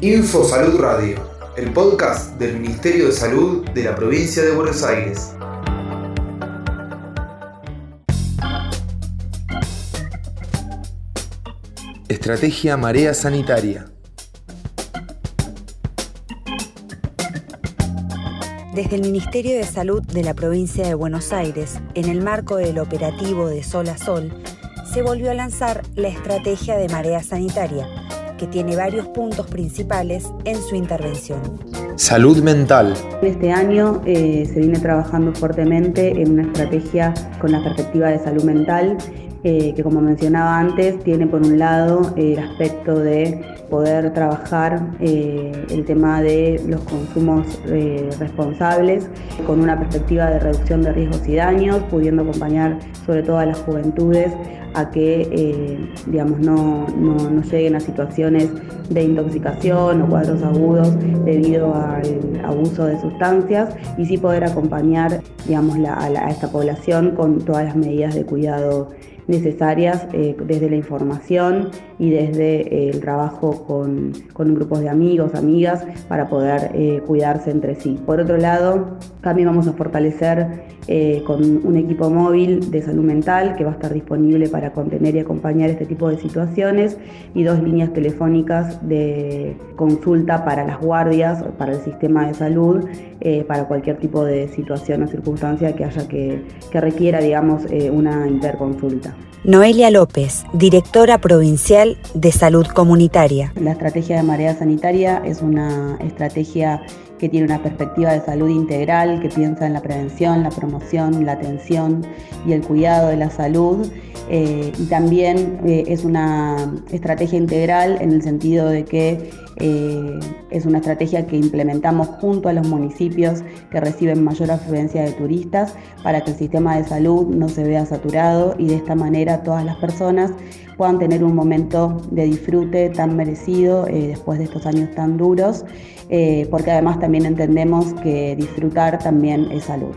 Info Salud Radio, el podcast del Ministerio de Salud de la provincia de Buenos Aires. Estrategia Marea Sanitaria. Desde el Ministerio de Salud de la provincia de Buenos Aires, en el marco del operativo de Sol a Sol, se volvió a lanzar la estrategia de marea sanitaria, que tiene varios puntos principales en su intervención. Salud mental. Este año eh, se viene trabajando fuertemente en una estrategia con la perspectiva de salud mental eh, que como mencionaba antes, tiene por un lado el aspecto de poder trabajar eh, el tema de los consumos eh, responsables con una perspectiva de reducción de riesgos y daños, pudiendo acompañar sobre todo a las juventudes a que digamos, no, no, lleguen a situaciones de intoxicación o cuadros agudos debido al abuso de sustancias y sí poder acompañar digamos, a esta población con todas las medidas de cuidado necesarias eh, desde la información y desde eh, el trabajo con, con, grupos de amigos, amigas, para poder eh, cuidarse entre sí. Por otro lado, también vamos a fortalecer con un equipo móvil de salud mental que va a estar disponible para contener y acompañar este tipo de situaciones y dos líneas telefónicas de consulta para las guardias, para el sistema de salud, para cualquier tipo de situación o circunstancia que haya que, que requiera, digamos, una interconsulta. Noelia López, directora provincial de Salud Comunitaria. La estrategia de marea sanitaria es una estrategia que tiene una perspectiva de salud integral, que piensa en la prevención, la promoción, la atención y el cuidado de la salud. Eh, y también eh, es una estrategia integral en el sentido de que eh, es una estrategia que implementamos junto a los municipios que reciben mayor afluencia de turistas para que el sistema de salud no se vea saturado y de esta manera todas las personas puedan tener un momento de disfrute tan merecido después de estos años tan duros, porque además también entendemos que disfrutar también es salud.